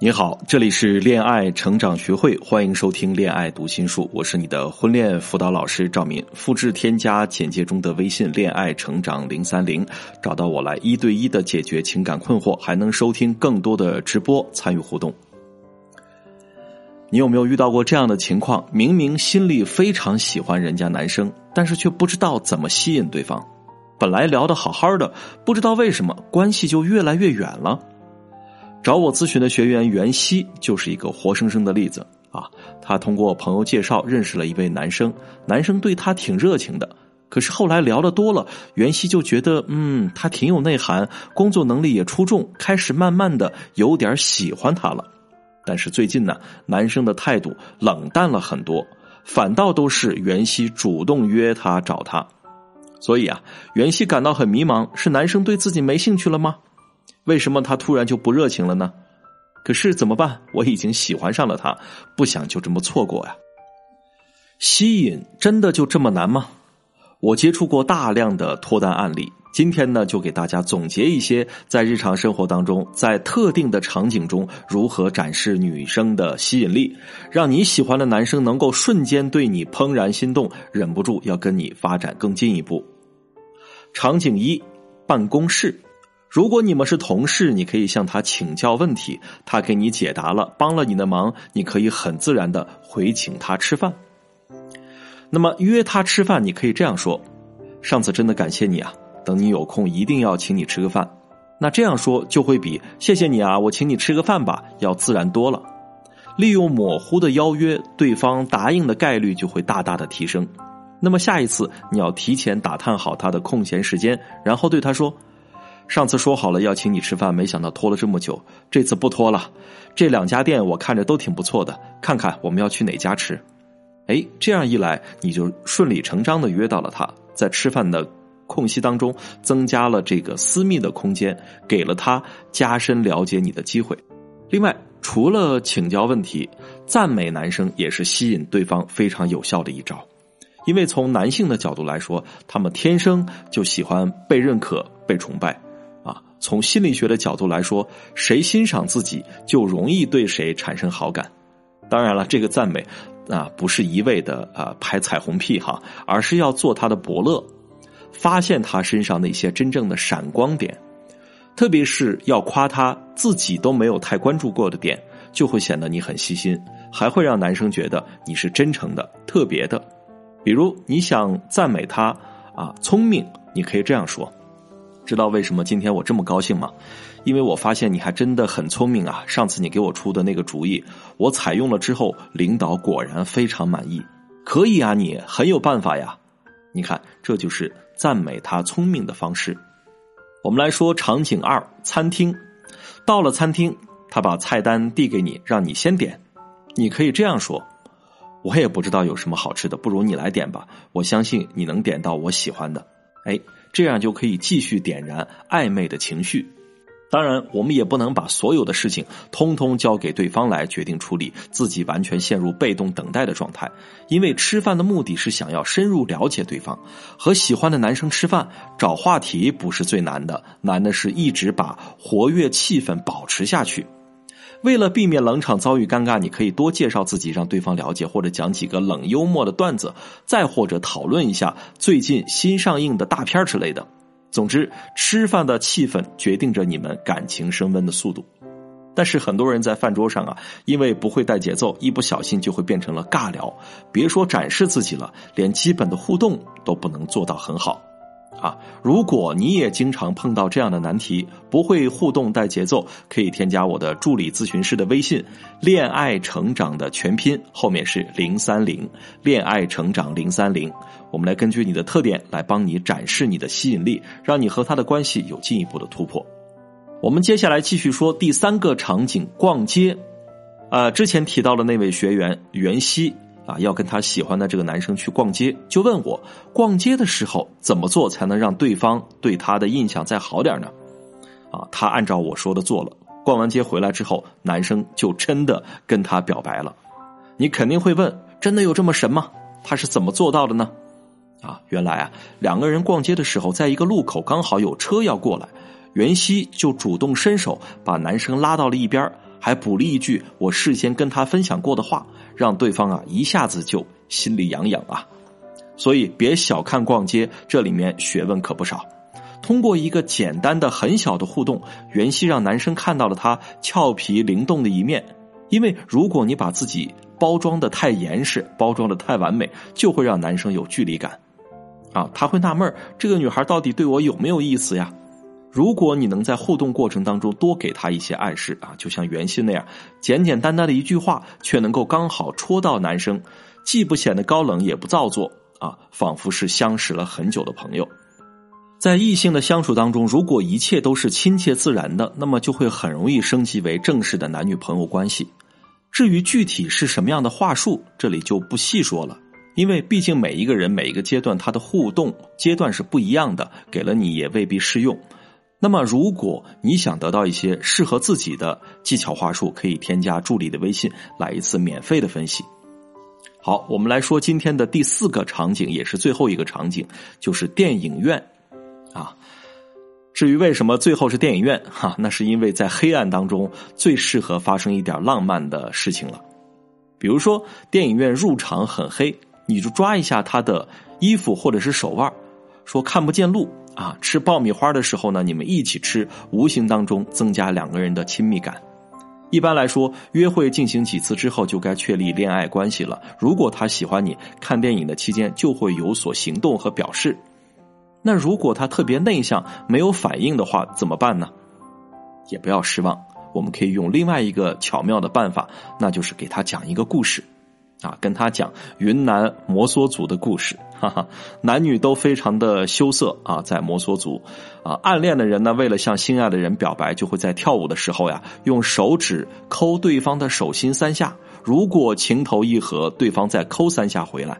你好，这里是恋爱成长学会，欢迎收听恋爱读心术，我是你的婚恋辅导老师赵敏。复制添加简介中的微信“恋爱成长零三零”，找到我来一对一的解决情感困惑，还能收听更多的直播，参与互动。你有没有遇到过这样的情况？明明心里非常喜欢人家男生，但是却不知道怎么吸引对方。本来聊得好好的，不知道为什么关系就越来越远了。找我咨询的学员袁熙就是一个活生生的例子啊！他通过朋友介绍认识了一位男生，男生对他挺热情的。可是后来聊的多了，袁熙就觉得，嗯，他挺有内涵，工作能力也出众，开始慢慢的有点喜欢他了。但是最近呢，男生的态度冷淡了很多，反倒都是袁熙主动约他找他。所以啊，袁熙感到很迷茫，是男生对自己没兴趣了吗？为什么他突然就不热情了呢？可是怎么办？我已经喜欢上了他，不想就这么错过呀。吸引真的就这么难吗？我接触过大量的脱单案例，今天呢就给大家总结一些在日常生活当中，在特定的场景中如何展示女生的吸引力，让你喜欢的男生能够瞬间对你怦然心动，忍不住要跟你发展更进一步。场景一：办公室。如果你们是同事，你可以向他请教问题，他给你解答了，帮了你的忙，你可以很自然的回请他吃饭。那么约他吃饭，你可以这样说：“上次真的感谢你啊，等你有空一定要请你吃个饭。”那这样说就会比“谢谢你啊，我请你吃个饭吧”要自然多了。利用模糊的邀约，对方答应的概率就会大大的提升。那么下一次你要提前打探好他的空闲时间，然后对他说。上次说好了要请你吃饭，没想到拖了这么久。这次不拖了，这两家店我看着都挺不错的，看看我们要去哪家吃。哎，这样一来，你就顺理成章的约到了他，在吃饭的空隙当中，增加了这个私密的空间，给了他加深了解你的机会。另外，除了请教问题，赞美男生也是吸引对方非常有效的一招。因为从男性的角度来说，他们天生就喜欢被认可、被崇拜。从心理学的角度来说，谁欣赏自己就容易对谁产生好感。当然了，这个赞美啊，不是一味的啊拍彩虹屁哈，而是要做他的伯乐，发现他身上那些真正的闪光点，特别是要夸他自己都没有太关注过的点，就会显得你很细心，还会让男生觉得你是真诚的、特别的。比如你想赞美他啊聪明，你可以这样说。知道为什么今天我这么高兴吗？因为我发现你还真的很聪明啊！上次你给我出的那个主意，我采用了之后，领导果然非常满意。可以啊，你很有办法呀！你看，这就是赞美他聪明的方式。我们来说场景二：餐厅。到了餐厅，他把菜单递给你，让你先点。你可以这样说：“我也不知道有什么好吃的，不如你来点吧。我相信你能点到我喜欢的。”哎。这样就可以继续点燃暧昧的情绪。当然，我们也不能把所有的事情通通交给对方来决定处理，自己完全陷入被动等待的状态。因为吃饭的目的是想要深入了解对方，和喜欢的男生吃饭找话题不是最难的，难的是一直把活跃气氛保持下去。为了避免冷场遭遇尴尬，你可以多介绍自己，让对方了解，或者讲几个冷幽默的段子，再或者讨论一下最近新上映的大片之类的。总之，吃饭的气氛决定着你们感情升温的速度。但是很多人在饭桌上啊，因为不会带节奏，一不小心就会变成了尬聊，别说展示自己了，连基本的互动都不能做到很好。啊，如果你也经常碰到这样的难题，不会互动带节奏，可以添加我的助理咨询师的微信“恋爱成长”的全拼，后面是零三零，恋爱成长零三零。我们来根据你的特点来帮你展示你的吸引力，让你和他的关系有进一步的突破。我们接下来继续说第三个场景：逛街。啊，之前提到的那位学员袁熙。啊，要跟他喜欢的这个男生去逛街，就问我逛街的时候怎么做才能让对方对他的印象再好点呢？啊，他按照我说的做了。逛完街回来之后，男生就真的跟他表白了。你肯定会问，真的有这么神吗？他是怎么做到的呢？啊，原来啊，两个人逛街的时候，在一个路口刚好有车要过来，袁熙就主动伸手把男生拉到了一边，还补了一句我事先跟他分享过的话，让对方啊一下子就心里痒痒啊。所以别小看逛街，这里面学问可不少。通过一个简单的、很小的互动，袁熙让男生看到了他俏皮灵动的一面。因为如果你把自己包装的太严实，包装的太完美，就会让男生有距离感。啊，他会纳闷这个女孩到底对我有没有意思呀？如果你能在互动过程当中多给他一些暗示啊，就像袁熙那样，简简单单的一句话，却能够刚好戳到男生，既不显得高冷，也不造作啊，仿佛是相识了很久的朋友。在异性的相处当中，如果一切都是亲切自然的，那么就会很容易升级为正式的男女朋友关系。至于具体是什么样的话术，这里就不细说了，因为毕竟每一个人每一个阶段他的互动阶段是不一样的，给了你也未必适用。那么，如果你想得到一些适合自己的技巧话术，可以添加助理的微信来一次免费的分析。好，我们来说今天的第四个场景，也是最后一个场景，就是电影院。啊，至于为什么最后是电影院哈，那是因为在黑暗当中最适合发生一点浪漫的事情了。比如说电影院入场很黑，你就抓一下他的衣服或者是手腕，说看不见路啊。吃爆米花的时候呢，你们一起吃，无形当中增加两个人的亲密感。一般来说，约会进行几次之后就该确立恋爱关系了。如果他喜欢你，看电影的期间就会有所行动和表示。那如果他特别内向，没有反应的话，怎么办呢？也不要失望，我们可以用另外一个巧妙的办法，那就是给他讲一个故事，啊，跟他讲云南摩梭族的故事，哈哈，男女都非常的羞涩啊，在摩梭族，啊，暗恋的人呢，为了向心爱的人表白，就会在跳舞的时候呀，用手指抠对方的手心三下，如果情投意合，对方再抠三下回来。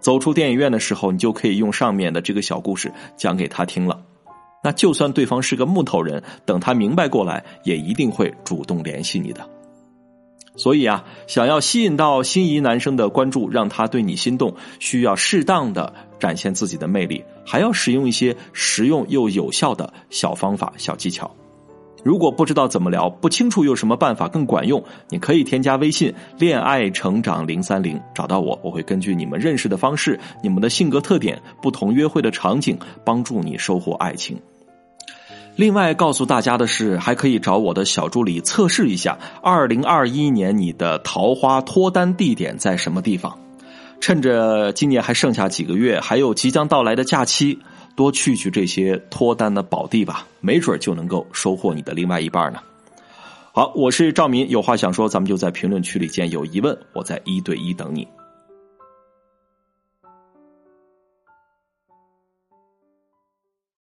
走出电影院的时候，你就可以用上面的这个小故事讲给他听了。那就算对方是个木头人，等他明白过来，也一定会主动联系你的。所以啊，想要吸引到心仪男生的关注，让他对你心动，需要适当的展现自己的魅力，还要使用一些实用又有效的小方法、小技巧。如果不知道怎么聊，不清楚有什么办法更管用，你可以添加微信“恋爱成长零三零”，找到我，我会根据你们认识的方式、你们的性格特点、不同约会的场景，帮助你收获爱情。另外，告诉大家的是，还可以找我的小助理测试一下，二零二一年你的桃花脱单地点在什么地方？趁着今年还剩下几个月，还有即将到来的假期。多去去这些脱单的宝地吧，没准就能够收获你的另外一半呢。好，我是赵民，有话想说，咱们就在评论区里见。有疑问，我在一对一等你。